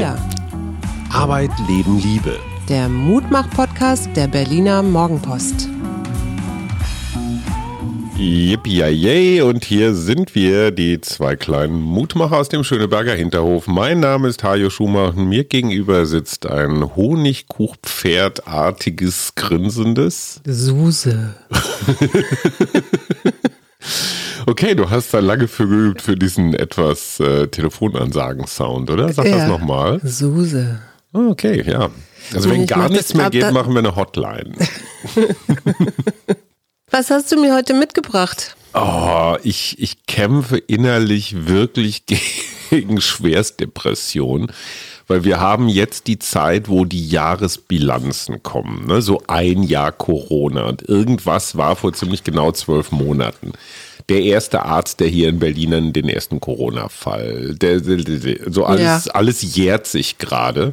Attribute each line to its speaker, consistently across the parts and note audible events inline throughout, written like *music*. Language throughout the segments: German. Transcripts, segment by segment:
Speaker 1: Wir.
Speaker 2: Arbeit, Leben, Liebe.
Speaker 1: Der Mutmach-Podcast der Berliner Morgenpost.
Speaker 2: Yippie und hier sind wir, die zwei kleinen Mutmacher aus dem Schöneberger Hinterhof. Mein Name ist Hajo Schumacher und mir gegenüber sitzt ein Honigkuchpferdartiges, grinsendes
Speaker 1: Suse. *laughs*
Speaker 2: okay, du hast da lange für geübt für diesen etwas äh, Telefonansagen-Sound, oder? Sag
Speaker 1: Ja.
Speaker 2: das nochmal.
Speaker 1: Suse.
Speaker 2: Okay, ja. Also wenn gar nichts mehr geht, machen wir eine Hotline. *laughs*
Speaker 1: Was hast du mir heute mitgebracht?
Speaker 2: Oh, ich, ich kämpfe innerlich wirklich *laughs* gegen Schwerstdepression, weil wir haben jetzt die Zeit, wo die Jahresbilanzen kommen, ne? so ein Jahr Corona und irgendwas war vor ziemlich genau zwölf Monaten. Der erste Arzt, der hier in Berlin den ersten Corona-Fall, der, so alles,
Speaker 1: Ja.
Speaker 2: alles jährt sich gerade.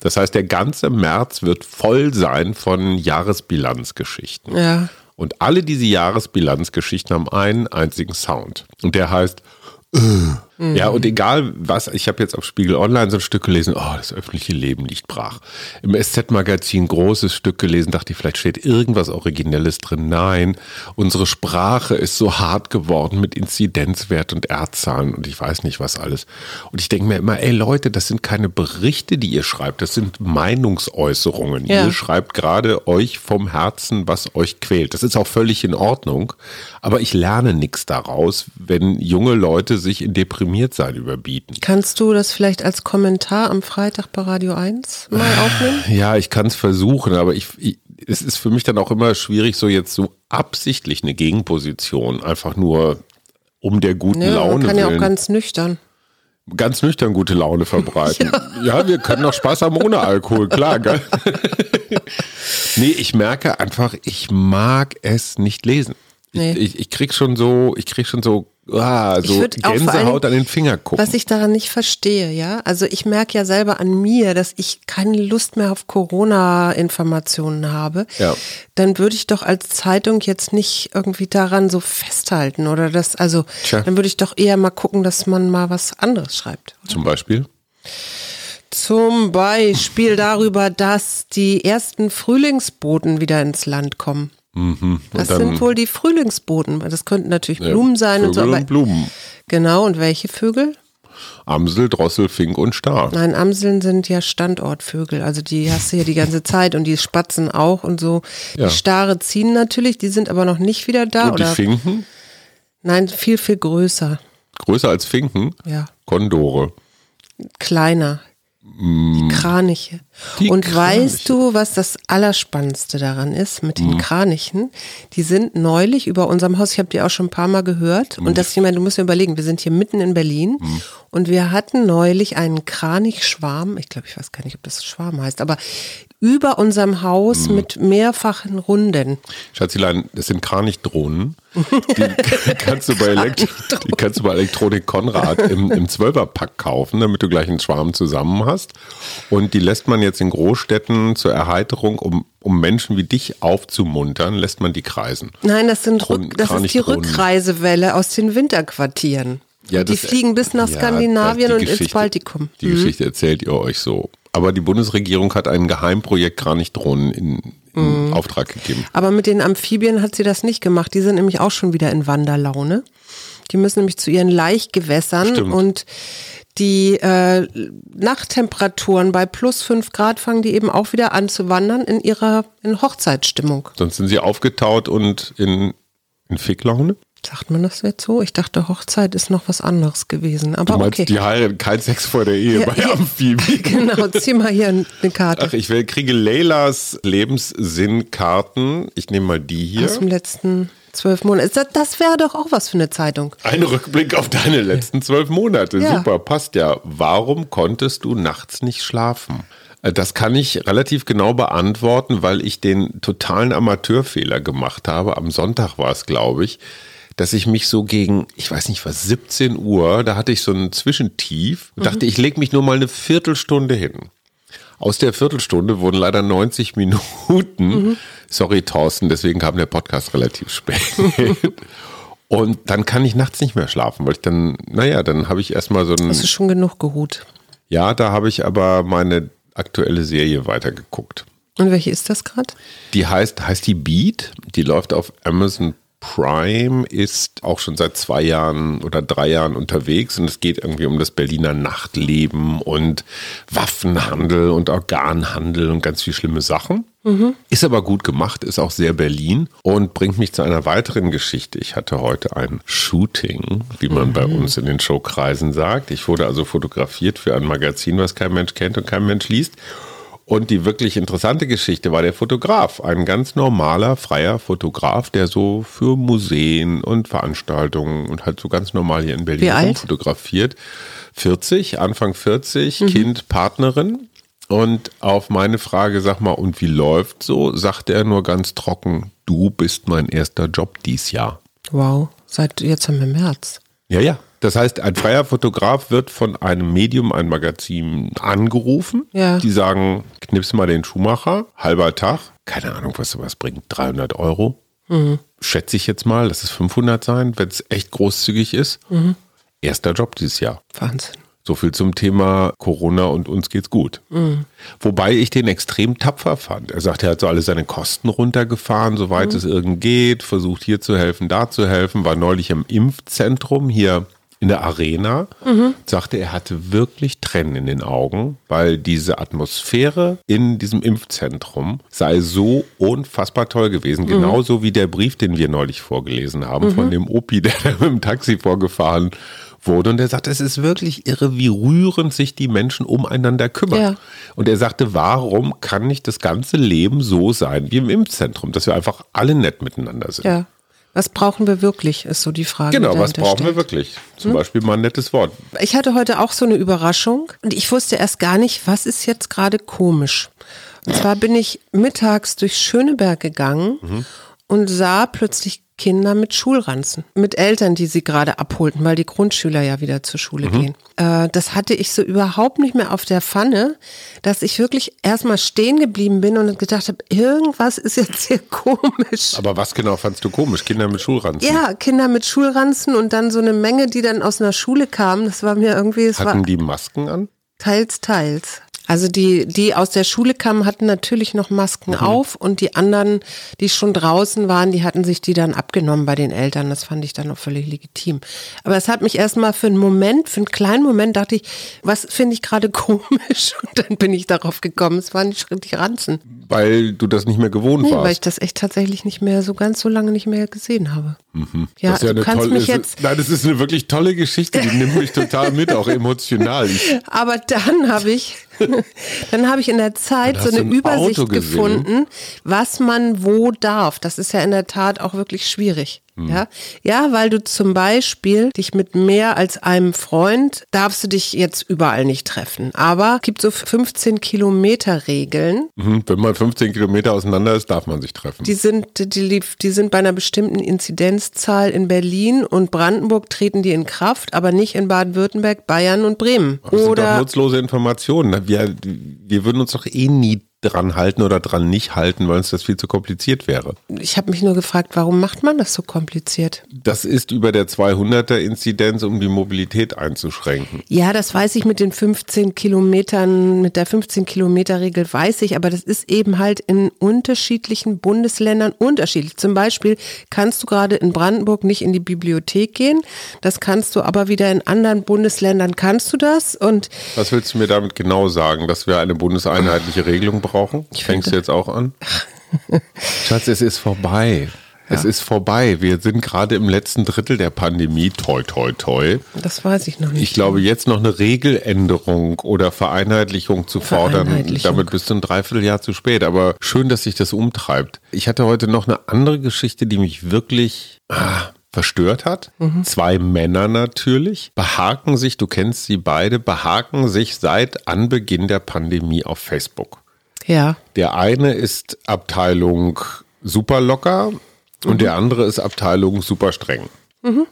Speaker 2: Das heißt, der ganze März wird voll sein von Jahresbilanzgeschichten.
Speaker 1: Ja.
Speaker 2: Und alle diese Jahresbilanzgeschichten haben einen einzigen Sound. Und der heißt. äh. Ja, und egal was, ich habe jetzt auf Spiegel Online so ein Stück gelesen, oh, das öffentliche Leben liegt brach. Im SZ-Magazin großes Stück gelesen, dachte ich, vielleicht steht irgendwas Originelles drin. Nein, unsere Sprache ist so hart geworden mit Inzidenzwert und Erdzahlen und ich weiß nicht was alles. Und ich denke mir immer, ey Leute, das sind keine Berichte, die ihr schreibt, das sind Meinungsäußerungen.
Speaker 1: Ja.
Speaker 2: Ihr schreibt gerade euch vom Herzen, was euch quält. Das ist auch völlig in Ordnung. Aber ich lerne nichts daraus, wenn junge Leute sich in Deprimiertsein überbieten.
Speaker 1: Kannst du das vielleicht als Kommentar am Freitag bei Radio 1 mal aufnehmen?
Speaker 2: Ja, ich kann es versuchen, aber ich, ich, es ist für mich dann auch immer schwierig, so jetzt so absichtlich eine Gegenposition, einfach nur um der guten
Speaker 1: Ja,
Speaker 2: Laune
Speaker 1: man kann ja auch
Speaker 2: willen.
Speaker 1: ganz nüchtern.
Speaker 2: ganz nüchtern gute Laune *laughs* verbreiten. Ja, wir können noch Spaß haben ohne Alkohol, klar, gell? *laughs* nee, ich merke einfach, ich mag es nicht lesen. Ich,
Speaker 1: Nee.
Speaker 2: ich, ich krieg schon so, ich krieg schon so, ah,
Speaker 1: Ich
Speaker 2: so Gänsehaut
Speaker 1: allem-
Speaker 2: an den Finger gucken.
Speaker 1: Was ich daran nicht verstehe, ja, also ich merke ja selber an mir, dass ich keine Lust mehr auf Corona-Informationen habe.
Speaker 2: Ja.
Speaker 1: Dann würde ich doch als Zeitung jetzt nicht irgendwie daran so festhalten oder das, also
Speaker 2: Tja.
Speaker 1: dann würde ich doch eher mal gucken, dass man mal was anderes schreibt.
Speaker 2: Zum Beispiel.
Speaker 1: Zum Beispiel darüber, dass die ersten Frühlingsboten wieder ins Land kommen.
Speaker 2: Mhm.
Speaker 1: Das
Speaker 2: dann,
Speaker 1: sind wohl die Frühlingsboten. Das könnten natürlich
Speaker 2: ja,
Speaker 1: Blumen sein und so.
Speaker 2: Vögel
Speaker 1: Aber
Speaker 2: und Blumen.
Speaker 1: Genau, und welche Vögel?
Speaker 2: Amsel, Drossel, Fink und Star.
Speaker 1: Nein, Amseln sind ja Standortvögel. Also die hast du ja die ganze Zeit und die Spatzen auch und so.
Speaker 2: Ja.
Speaker 1: Die Stare ziehen natürlich, die sind aber noch nicht wieder da.
Speaker 2: und die? Finken,
Speaker 1: Nein, viel, viel größer.
Speaker 2: größer als Finken,
Speaker 1: Ja.
Speaker 2: Kondore.
Speaker 1: Kleiner. Die Kraniche.
Speaker 2: Mm. Die
Speaker 1: und
Speaker 2: Kraniche.
Speaker 1: weißt du, was das Allerspannendste daran ist mit den Kranichen? Die sind neulich über unserem Haus, ich habe die auch schon ein paar Mal gehört.
Speaker 2: Mm.
Speaker 1: Und das, ich meine, du musst dir überlegen, wir sind hier mitten in Berlin und wir hatten neulich einen Kranichschwarm, ich glaube, ich weiß gar nicht, ob das Schwarm heißt, aber über unserem. Haus mit mehrfachen Runden.
Speaker 2: Schatzilein, das sind Kranichdrohnen. Die *laughs* kannst du bei, Elekt die kannst du bei Elektronik Konrad im, im 12er-Pack kaufen, damit du gleich einen Schwarm zusammen hast. Und die lässt man jetzt in Großstädten zur Erheiterung, um, um Menschen wie dich aufzumuntern, lässt man die kreisen.
Speaker 1: Nein, das, sind Rück, das ist die. Rückreisewelle aus den Winterquartieren.
Speaker 2: Ja,
Speaker 1: die
Speaker 2: das-
Speaker 1: fliegen bis nach
Speaker 2: Ja,
Speaker 1: Skandinavien und ins Baltikum.
Speaker 2: Die Geschichte erzählt ihr euch so. Aber die Bundesregierung hat ein Geheimprojekt Kranichdrohnen in, in
Speaker 1: Mhm.
Speaker 2: Auftrag gegeben.
Speaker 1: Aber mit den Amphibien hat sie das nicht gemacht. Die sind nämlich auch schon wieder in Wanderlaune. Die müssen nämlich zu ihren Laichgewässern
Speaker 2: Stimmt.
Speaker 1: und die äh, Nachttemperaturen bei plus fünf Grad fangen die eben auch wieder an zu wandern in ihrer in Hochzeitsstimmung.
Speaker 2: Sonst sind sie aufgetaut und in, in Ficklaune.
Speaker 1: Sagt man das jetzt so? Ich dachte, Hochzeit ist noch was anderes gewesen. Aber
Speaker 2: Du meinst,
Speaker 1: okay.
Speaker 2: die heiraten kein Sex vor der Ehe
Speaker 1: Ja,
Speaker 2: bei
Speaker 1: ja.
Speaker 2: Amphibien. *laughs*
Speaker 1: Genau, zieh mal hier eine Karte
Speaker 2: Ach, ich will, kriege Leylas Lebenssinnkarten. Ich nehme mal die hier.
Speaker 1: aus dem letzten zwölf Monaten. Das, das wäre doch auch was für eine Zeitung.
Speaker 2: Ein Rückblick auf deine letzten zwölf Monate.
Speaker 1: Ja.
Speaker 2: Super, passt ja. Warum konntest du nachts nicht schlafen? Äh, Das kann ich relativ genau beantworten, weil ich den totalen Amateurfehler gemacht habe. Am Sonntag war es, glaube ich, dass ich mich so gegen, ich weiß nicht was, 17 Uhr, da hatte ich so ein Zwischentief und dachte, ich lege mich nur mal eine Viertelstunde hin. Aus der Viertelstunde wurden leider 90 Minuten. Sorry, Thorsten, deswegen kam der Podcast relativ spät. *laughs* Und dann kann ich nachts nicht mehr schlafen, weil ich dann, naja, dann habe ich erstmal so ein.
Speaker 1: Das ist schon genug geruht.
Speaker 2: Ja, da habe ich aber meine aktuelle Serie weitergeguckt.
Speaker 1: Und welche ist das gerade?
Speaker 2: Die heißt, heißt die Beat, die läuft auf Amazon Prime, ist auch schon seit zwei Jahren oder drei Jahren unterwegs und es geht irgendwie um das Berliner Nachtleben und Waffenhandel und Organhandel und ganz viele schlimme Sachen. Mhm. Ist aber gut gemacht, ist auch sehr Berlin und bringt mich zu einer weiteren Geschichte. Ich hatte heute ein Shooting, wie man mhm. bei uns in den Showkreisen sagt. Ich wurde also fotografiert für ein Magazin, was kein Mensch kennt und kein Mensch liest. Und die wirklich interessante Geschichte war der Fotograf. Ein ganz normaler, freier Fotograf, der so für Museen und Veranstaltungen und halt so ganz normal hier in Berlin fotografiert. 40, Anfang 40, mhm. Kind, Partnerin. Und auf meine Frage, sag mal, und wie läuft so, sagt er nur ganz trocken, du bist mein erster Job dies Jahr.
Speaker 1: Wow, seit jetzt haben wir März.
Speaker 2: Ja, ja. Das heißt, ein freier Fotograf wird von einem Medium, ein Magazin angerufen. Ja. Die sagen, knips mal den Schuhmacher, halber Tag, keine Ahnung, was sowas bringt, 300 Euro. Mhm. Schätze ich jetzt mal, dass es 500 sein, wenn es echt großzügig ist. Mhm. Erster Job dieses Jahr.
Speaker 1: Wahnsinn.
Speaker 2: So viel zum Thema Corona und uns geht's gut. Mhm. Wobei ich den extrem tapfer fand. Er sagt, er hat so alle seine Kosten runtergefahren, soweit mhm. es irgend geht, versucht hier zu helfen, da zu helfen, war neulich im Impfzentrum hier in der Arena, mhm. sagte, er hatte wirklich Tränen in den Augen, weil diese Atmosphäre in diesem Impfzentrum sei so unfassbar toll gewesen. Mhm. Genauso wie der Brief, den wir neulich vorgelesen haben, mhm. von dem Opi, der mit dem Taxi vorgefahren wurde. Und er sagte, es ist wirklich irre, wie rührend sich die Menschen umeinander kümmern. Ja. Und er sagte, warum kann nicht das ganze Leben so sein wie im Impfzentrum, dass wir einfach alle nett miteinander sind?
Speaker 1: Ja. Was brauchen wir wirklich, ist so die Frage.
Speaker 2: Genau, was brauchen steht. wir wirklich? Zum hm? Beispiel mal ein nettes Wort.
Speaker 1: Ich hatte heute auch so eine Überraschung und ich wusste erst gar nicht, was ist jetzt gerade komisch. Und zwar bin ich mittags durch Schöneberg gegangen mhm. und sah plötzlich Kinder mit Schulranzen, mit Eltern, die sie gerade abholten, weil die Grundschüler ja wieder zur Schule mhm. gehen. Äh, das hatte ich so überhaupt nicht mehr auf der Pfanne, dass ich wirklich erstmal stehen geblieben bin und gedacht habe, irgendwas ist jetzt hier *laughs* komisch.
Speaker 2: Aber was genau fandst du komisch? Kinder mit Schulranzen?
Speaker 1: Ja, Kinder mit Schulranzen und dann so eine Menge, die dann aus einer Schule kamen. Das war mir irgendwie.
Speaker 2: Hatten war, die Masken an?
Speaker 1: Teils, teils. Also die, die aus der Schule kamen, hatten natürlich noch Masken mhm. auf und die anderen, die schon draußen waren, die hatten sich die dann abgenommen bei den Eltern. Das fand ich dann auch völlig legitim. Aber es hat mich erstmal für einen Moment, für einen kleinen Moment dachte ich, was finde ich gerade *laughs* komisch? Und dann bin ich darauf gekommen, es waren die, die Ranzen.
Speaker 2: Weil du das nicht mehr gewohnt nee, warst?
Speaker 1: weil ich das echt tatsächlich nicht mehr, so ganz so lange nicht mehr gesehen habe.
Speaker 2: Mhm. Ja, das ist ja du kannst tolle, mich jetzt... Nein, das ist eine wirklich tolle Geschichte, die nimmt mich total mit, auch emotional. *laughs*
Speaker 1: Aber dann habe ich *laughs* Dann habe ich in der Zeit so eine Übersicht gefunden, was man wo darf. Das ist ja in der Tat auch wirklich schwierig. Hm. Ja? ja, weil du zum Beispiel dich mit mehr als einem Freund darfst du dich jetzt überall nicht treffen. Aber es gibt so 15 Kilometer Regeln.
Speaker 2: Mhm, wenn man 15 Kilometer auseinander ist, darf man sich treffen.
Speaker 1: Die sind, die, die sind bei einer bestimmten Inzidenzzahl in Berlin und Brandenburg treten die in Kraft, aber nicht in Baden-Württemberg, Bayern und Bremen.
Speaker 2: Das Oder sind doch nutzlose Informationen. Wir, wir würden uns doch eh nie dran halten oder dran nicht halten, weil uns das viel zu kompliziert wäre.
Speaker 1: Ich habe mich nur gefragt, warum macht man das so kompliziert?
Speaker 2: Das ist über der 200er Inzidenz, um die Mobilität einzuschränken.
Speaker 1: Ja, das weiß ich mit den 15 Kilometern, mit der 15 Kilometer Regel weiß ich, aber das ist eben halt in unterschiedlichen Bundesländern unterschiedlich. Zum Beispiel kannst du gerade in Brandenburg nicht in die Bibliothek gehen, das kannst du aber wieder in anderen Bundesländern kannst du das und
Speaker 2: Was willst du mir damit genau sagen, dass wir eine bundeseinheitliche Regelung brauchen? Brauchen? Fängst du jetzt auch an? *laughs* Schatz, es ist vorbei. Ja. Es ist vorbei. Wir sind gerade im letzten Drittel der Pandemie. Toi, toi, toi.
Speaker 1: Das weiß ich noch nicht.
Speaker 2: Ich glaube, jetzt noch eine Regeländerung oder Vereinheitlichung zu fordern, damit bist du ein Dreivierteljahr zu spät. Aber schön, dass sich das umtreibt. Ich hatte heute noch eine andere Geschichte, die mich wirklich ah, verstört hat. Mhm. Zwei Männer natürlich behaken sich, du kennst sie beide, behaken sich seit Anbeginn der Pandemie auf Facebook.
Speaker 1: Ja.
Speaker 2: Der eine ist Abteilung super locker mhm. und der andere ist Abteilung super streng. Mhm.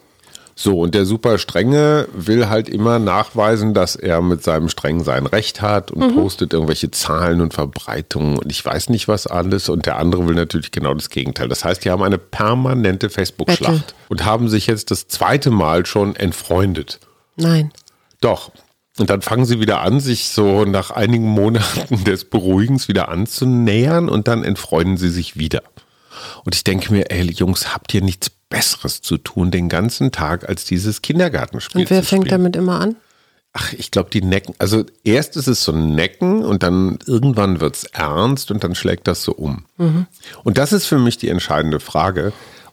Speaker 2: So, und der super strenge will halt immer nachweisen, dass er mit seinem strengen sein Recht hat und mhm. postet irgendwelche Zahlen und Verbreitungen und ich weiß nicht was alles. Und der andere will natürlich genau das Gegenteil. Das heißt, die haben eine permanente Facebook-Schlacht und haben sich jetzt das zweite Mal schon entfreundet.
Speaker 1: Nein.
Speaker 2: Doch. Und dann fangen sie wieder an, sich so nach einigen Monaten des Beruhigens wieder anzunähern und dann entfreunden sie sich wieder. Und ich denke mir, ey Jungs, habt ihr nichts Besseres zu tun den ganzen Tag, als dieses Kindergartenspiel
Speaker 1: Und wer fängt damit immer an?
Speaker 2: Ach, ich glaube, die Necken. Also erst ist es so ein Necken und dann irgendwann wird es ernst und dann schlägt das so um. Und das ist für mich die entscheidende Frage.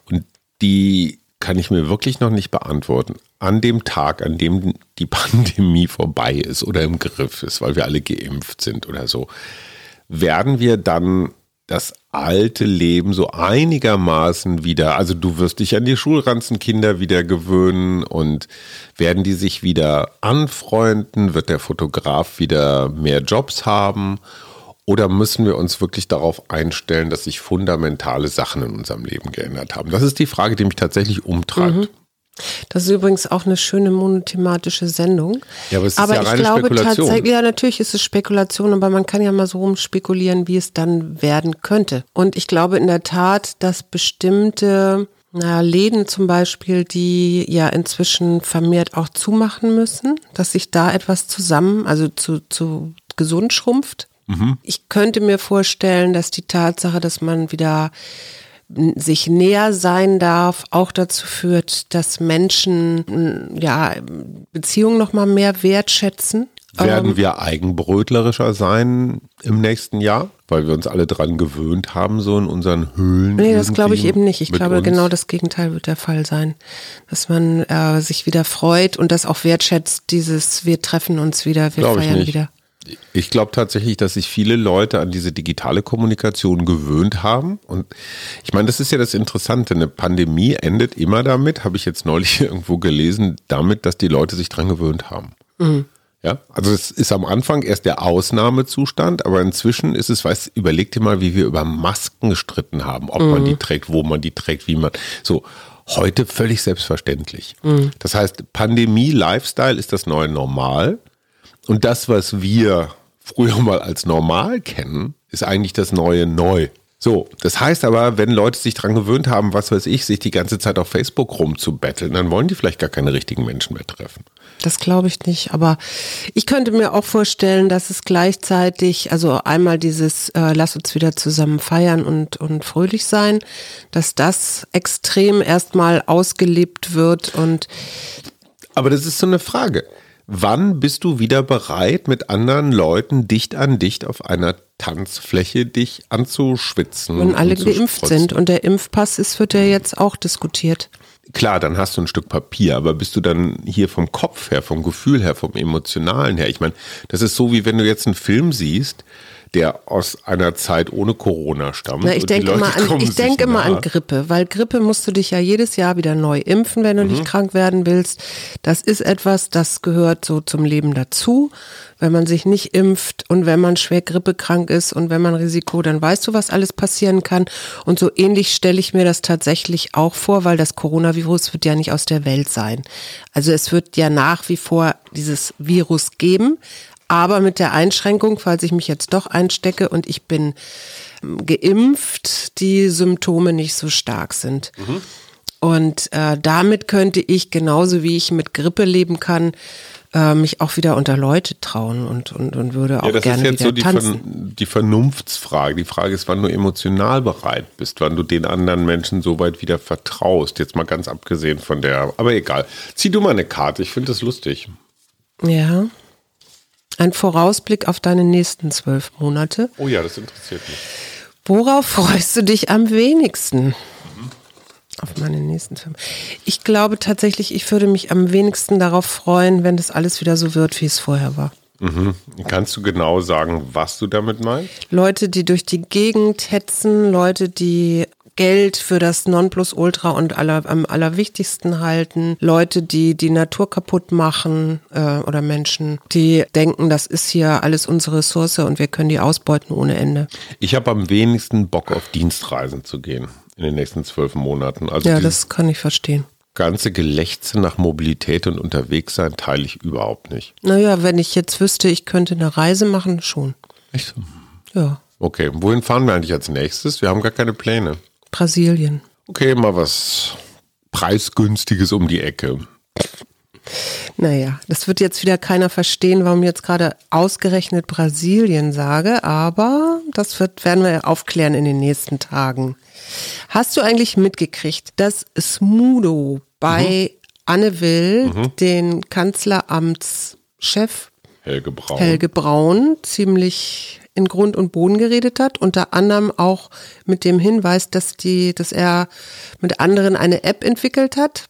Speaker 2: Und die kann ich mir wirklich noch nicht beantworten. An dem Tag, an dem die *laughs* Pandemie vorbei ist oder im Griff ist, weil wir alle geimpft sind oder so, werden wir dann das alte Leben so einigermaßen wieder, also du wirst dich an die Schulranzenkinder wieder gewöhnen und werden die sich wieder anfreunden, wird der Fotograf wieder mehr Jobs haben oder müssen wir uns wirklich darauf einstellen, dass sich fundamentale Sachen in unserem Leben geändert haben? Das ist die Frage, die mich tatsächlich umtreibt.
Speaker 1: Das ist übrigens auch eine schöne monothematische Sendung.
Speaker 2: Ja, aber es ist
Speaker 1: aber
Speaker 2: ja
Speaker 1: ich
Speaker 2: reine
Speaker 1: glaube
Speaker 2: Spekulation.
Speaker 1: tatsächlich, ja, natürlich ist es Spekulation, aber man kann ja mal so rumspekulieren, wie es dann werden könnte. Und ich glaube in der Tat, dass bestimmte na, Läden zum Beispiel, die ja inzwischen vermehrt auch zumachen müssen, dass sich da etwas zusammen, also zu, zu gesund schrumpft. Ich könnte mir vorstellen, dass die Tatsache, dass man wieder sich näher sein darf, auch dazu führt, dass Menschen ja Beziehungen noch mal mehr wertschätzen.
Speaker 2: Werden wir eigenbrötlerischer sein im nächsten Jahr, weil wir uns alle dran gewöhnt haben, so in unseren Höhlen?
Speaker 1: Nee, das glaube ich eben nicht. Ich glaube,
Speaker 2: uns?
Speaker 1: genau das Gegenteil wird der Fall sein. Dass man äh, sich wieder freut und das auch wertschätzt, dieses wir treffen uns wieder, wir
Speaker 2: Glaube
Speaker 1: feiern wieder.
Speaker 2: Ich glaube tatsächlich, dass sich viele Leute an diese digitale Kommunikation gewöhnt haben. Und ich meine, das ist ja das Interessante. Eine Pandemie endet immer damit, habe ich jetzt neulich *laughs* irgendwo gelesen, damit, dass die Leute sich dran gewöhnt haben. Ja, also es ist am Anfang erst der Ausnahmezustand, aber inzwischen ist es, weißt, überleg dir mal, wie wir über Masken gestritten haben, ob man die trägt, wo man die trägt, wie man, so. Heute völlig selbstverständlich. Das heißt, Pandemie, Lifestyle ist das neue Normal. Und das, was wir früher mal als normal kennen, ist eigentlich das neue Neu. So, das heißt aber, wenn Leute sich dran gewöhnt haben, was weiß ich, sich die ganze Zeit auf Facebook rumzubetteln, dann wollen die vielleicht gar keine richtigen Menschen mehr treffen.
Speaker 1: Das glaube ich nicht, aber ich könnte mir auch vorstellen, dass es gleichzeitig, also einmal dieses äh, Lass uns wieder zusammen feiern und, und fröhlich sein, dass das extrem erstmal ausgelebt wird und
Speaker 2: Aber das ist so eine Frage. Wann bist du wieder bereit, mit anderen Leuten dicht an dicht auf einer Tanzfläche dich anzuschwitzen?
Speaker 1: wenn alle geimpft sind und der Impfpass ist, wird ja jetzt auch diskutiert.
Speaker 2: Klar, dann hast du ein Stück Papier, aber bist du dann hier vom Kopf her, vom Gefühl her, vom Emotionalen her? Ich meine, das ist so, wie wenn du jetzt einen Film siehst, der aus einer Zeit ohne Corona stammt.
Speaker 1: Na, ich denke immer an, ich denke immer an Grippe, weil Grippe musst du dich ja jedes Jahr wieder neu impfen, wenn du
Speaker 2: Mhm.
Speaker 1: nicht krank werden willst. Das ist etwas, das gehört so zum Leben dazu. Wenn man sich nicht impft und wenn man schwer grippekrank ist und wenn man Risiko, dann weißt du, was alles passieren kann. Und so ähnlich stelle ich mir das tatsächlich auch vor, weil das Coronavirus wird ja nicht aus der Welt sein. Also es wird ja nach wie vor dieses Virus geben, aber mit der Einschränkung, falls ich mich jetzt doch einstecke und ich bin ähm, geimpft, die Symptome nicht so stark sind. Und äh, damit könnte ich, genauso wie ich mit Grippe leben kann, äh, mich auch wieder unter Leute trauen und, und, und würde auch
Speaker 2: Ja, das ist
Speaker 1: gerne
Speaker 2: jetzt
Speaker 1: wieder
Speaker 2: so die,
Speaker 1: tanzen.
Speaker 2: Vern die Vernunftsfrage. Die Frage ist, wann du emotional bereit bist, wann du den anderen Menschen so weit wieder vertraust. Jetzt mal ganz abgesehen von der, aber egal. Zieh du mal eine Karte, ich finde das lustig.
Speaker 1: Ja. Ein Vorausblick auf deine nächsten zwölf Monate.
Speaker 2: Oh ja, das interessiert mich.
Speaker 1: Worauf freust du dich am wenigsten? Auf meine nächsten Filme. Ich glaube tatsächlich, ich würde mich am wenigsten darauf freuen, wenn das alles wieder so wird, wie es vorher war.
Speaker 2: Mhm. Kannst du genau sagen, was du damit meinst?
Speaker 1: Leute, die durch die Gegend hetzen, Leute, die Geld für das Nonplusultra und aller, am allerwichtigsten halten, Leute, die die Natur kaputt machen äh, oder Menschen, die denken, das ist hier alles unsere Ressource und wir können die ausbeuten ohne Ende.
Speaker 2: Ich habe am wenigsten Bock auf Dienstreisen zu gehen in den nächsten zwölf Monaten. Also
Speaker 1: Ja, das kann ich verstehen.
Speaker 2: ganze Gelächze nach Mobilität und unterwegs sein teile ich überhaupt nicht.
Speaker 1: Naja, wenn ich jetzt wüsste, ich könnte eine Reise machen, schon.
Speaker 2: Echt?
Speaker 1: Ja,
Speaker 2: Okay, wohin fahren wir eigentlich als nächstes? Wir haben gar keine Pläne.
Speaker 1: Brasilien.
Speaker 2: Okay, mal was preisgünstiges um die Ecke.
Speaker 1: Naja, das wird jetzt wieder keiner verstehen, warum ich jetzt gerade ausgerechnet Brasilien sage, aber das wird, werden wir aufklären in den nächsten Tagen. Hast du eigentlich mitgekriegt, dass Smudo bei mhm. Anne Will, mhm. den Kanzleramtschef
Speaker 2: Helge Braun.
Speaker 1: Helge Braun, ziemlich in Grund und Boden geredet hat, unter anderem auch mit dem Hinweis, dass die, dass er mit anderen eine App entwickelt hat,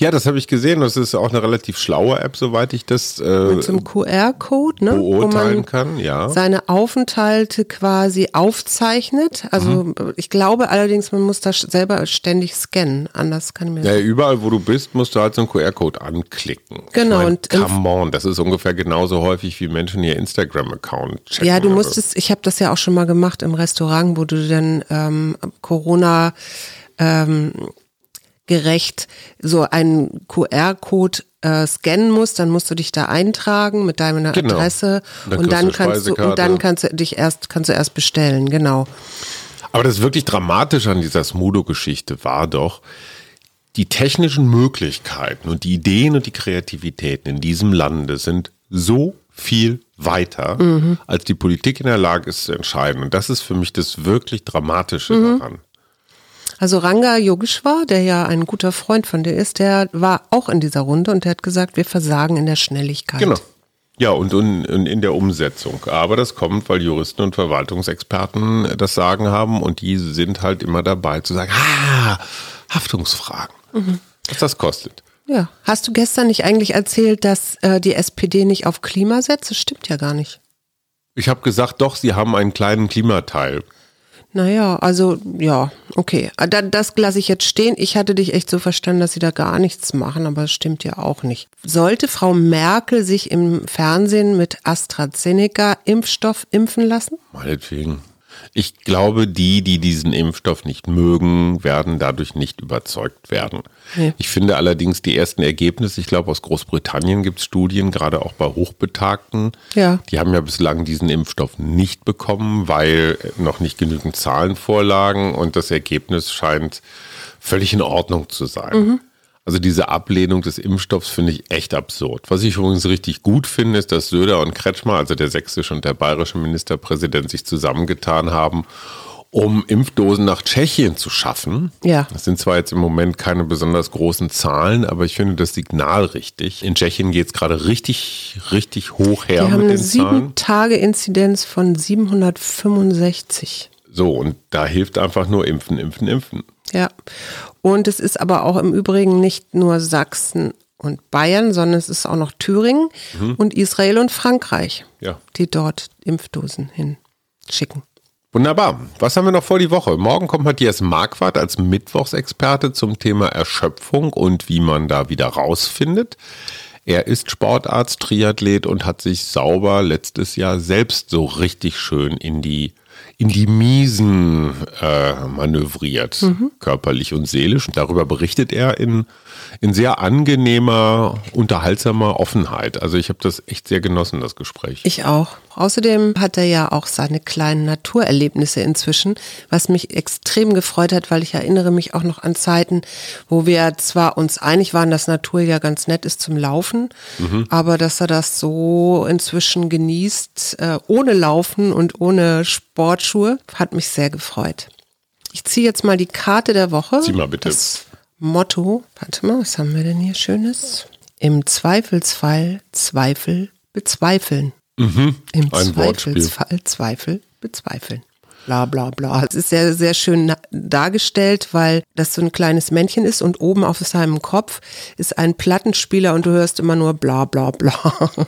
Speaker 2: ja, das habe ich gesehen. Das ist auch eine relativ schlaue App, soweit ich das äh,
Speaker 1: mit so einem QR-Code, ne,
Speaker 2: beurteilen kann. Ja.
Speaker 1: Seine Aufenthalte quasi aufzeichnet. Also mhm. ich glaube allerdings, man muss das selber ständig scannen. Anders kann ich mir.
Speaker 2: Ja, überall, wo du bist, musst du halt so einen QR-Code anklicken.
Speaker 1: Genau. Ich mein,
Speaker 2: und come on, das ist ungefähr genauso häufig wie Menschen ihr Instagram-Account checken.
Speaker 1: Ja, du musstest. Ich habe das ja auch schon mal gemacht im Restaurant, wo du dann ähm, Corona ähm, gerecht so einen QR-Code äh, scannen musst, dann musst du dich da eintragen mit deiner genau. Adresse dann und dann kannst du und dann kannst du dich erst kannst du erst bestellen, genau.
Speaker 2: Aber das wirklich Dramatische an dieser Smudo-Geschichte war doch, die technischen Möglichkeiten und die Ideen und die Kreativitäten in diesem Lande sind so viel weiter, mhm. als die Politik in der Lage ist zu entscheiden. Und das ist für mich das wirklich Dramatische mhm. daran.
Speaker 1: Also Ranga Yogeshwar, der ja ein guter Freund von dir ist, der war auch in dieser Runde und der hat gesagt, wir versagen in der Schnelligkeit.
Speaker 2: Genau. Ja, und in, in der Umsetzung. Aber das kommt, weil Juristen und Verwaltungsexperten das Sagen haben und die sind halt immer dabei zu sagen, ah, Haftungsfragen, mhm. was das kostet.
Speaker 1: Ja. Hast du gestern nicht eigentlich erzählt, dass äh, die SPD nicht auf Klima setzt? Das stimmt ja gar nicht.
Speaker 2: Ich habe gesagt, doch, sie haben einen kleinen Klimateil.
Speaker 1: Naja, also ja, okay. Ah, das lasse ich jetzt stehen. Ich hatte dich echt so verstanden, dass sie da gar nichts machen, aber das stimmt ja auch nicht. Sollte Frau Merkel sich im Fernsehen mit AstraZeneca Impfstoff impfen lassen?
Speaker 2: Meinetwegen. Ich glaube, die, die diesen Impfstoff nicht mögen, werden dadurch nicht überzeugt werden. Nee. Ich finde allerdings die ersten Ergebnisse, ich glaube aus Großbritannien gibt es Studien, gerade auch bei Hochbetagten. Ja. Die haben ja bislang diesen Impfstoff nicht bekommen, weil noch nicht genügend Zahlen vorlagen und das Ergebnis scheint völlig in Ordnung zu sein. Mhm. Also diese Ablehnung des Impfstoffs finde ich echt absurd. Was ich übrigens richtig gut finde, ist, dass Söder und Kretschmer, also der sächsische und der bayerische Ministerpräsident, sich zusammengetan haben, um Impfdosen nach Tschechien zu schaffen. Ja. Das sind zwar jetzt im Moment keine besonders großen Zahlen, aber ich finde das Signal richtig. In Tschechien geht es gerade richtig, richtig hoch her
Speaker 1: Die haben eine sieben Tage Inzidenz von 765.
Speaker 2: So, und da hilft einfach nur impfen, impfen, impfen.
Speaker 1: Ja. Und es ist aber auch im Übrigen nicht nur Sachsen und Bayern, sondern es ist auch noch Thüringen mhm. und Israel und Frankreich, ja. die dort Impfdosen hinschicken.
Speaker 2: Wunderbar. Was haben wir noch vor die Woche? Morgen kommt Matthias Marquardt als Mittwochsexperte zum Thema Erschöpfung und wie man da wieder rausfindet. Er ist Sportarzt, Triathlet und hat sich sauber letztes Jahr selbst so richtig schön in die in die Miesen äh, manövriert, mhm. körperlich und seelisch. Und darüber berichtet er in, in sehr angenehmer, unterhaltsamer Offenheit. Also ich habe das echt sehr genossen, das Gespräch.
Speaker 1: Ich auch. Außerdem hat er ja auch seine kleinen Naturerlebnisse inzwischen, was mich extrem gefreut hat, weil ich erinnere mich auch noch an Zeiten, wo wir zwar uns einig waren, dass Natur ja ganz nett ist zum Laufen, mhm. aber dass er das so inzwischen genießt, äh, ohne Laufen und ohne Sportschuhe, hat mich sehr gefreut. Ich ziehe jetzt mal die Karte der Woche.
Speaker 2: Zieh mal bitte.
Speaker 1: Das Motto, warte mal, was haben wir denn hier Schönes? Im Zweifelsfall Zweifel bezweifeln. Mhm. Im Zweifelsfall. Zweifel bezweifeln. Bla bla bla. Es ist sehr, sehr schön dargestellt, weil das so ein kleines Männchen ist und oben auf seinem Kopf ist ein Plattenspieler und du hörst immer nur bla bla bla. *laughs*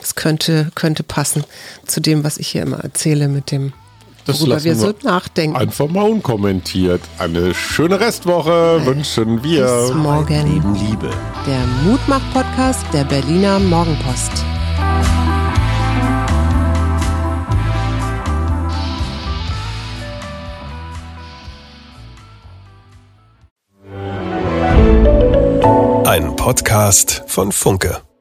Speaker 1: Das könnte, könnte passen zu dem, was ich hier immer erzähle mit dem
Speaker 2: das worüber wir so nachdenken. Einfach mal unkommentiert. Eine schöne Restwoche wünschen wir.
Speaker 1: Bis morgen.
Speaker 2: Leben Liebe.
Speaker 1: Der Mutmach-Podcast der Berliner Morgenpost.
Speaker 3: Ein Podcast von Funke.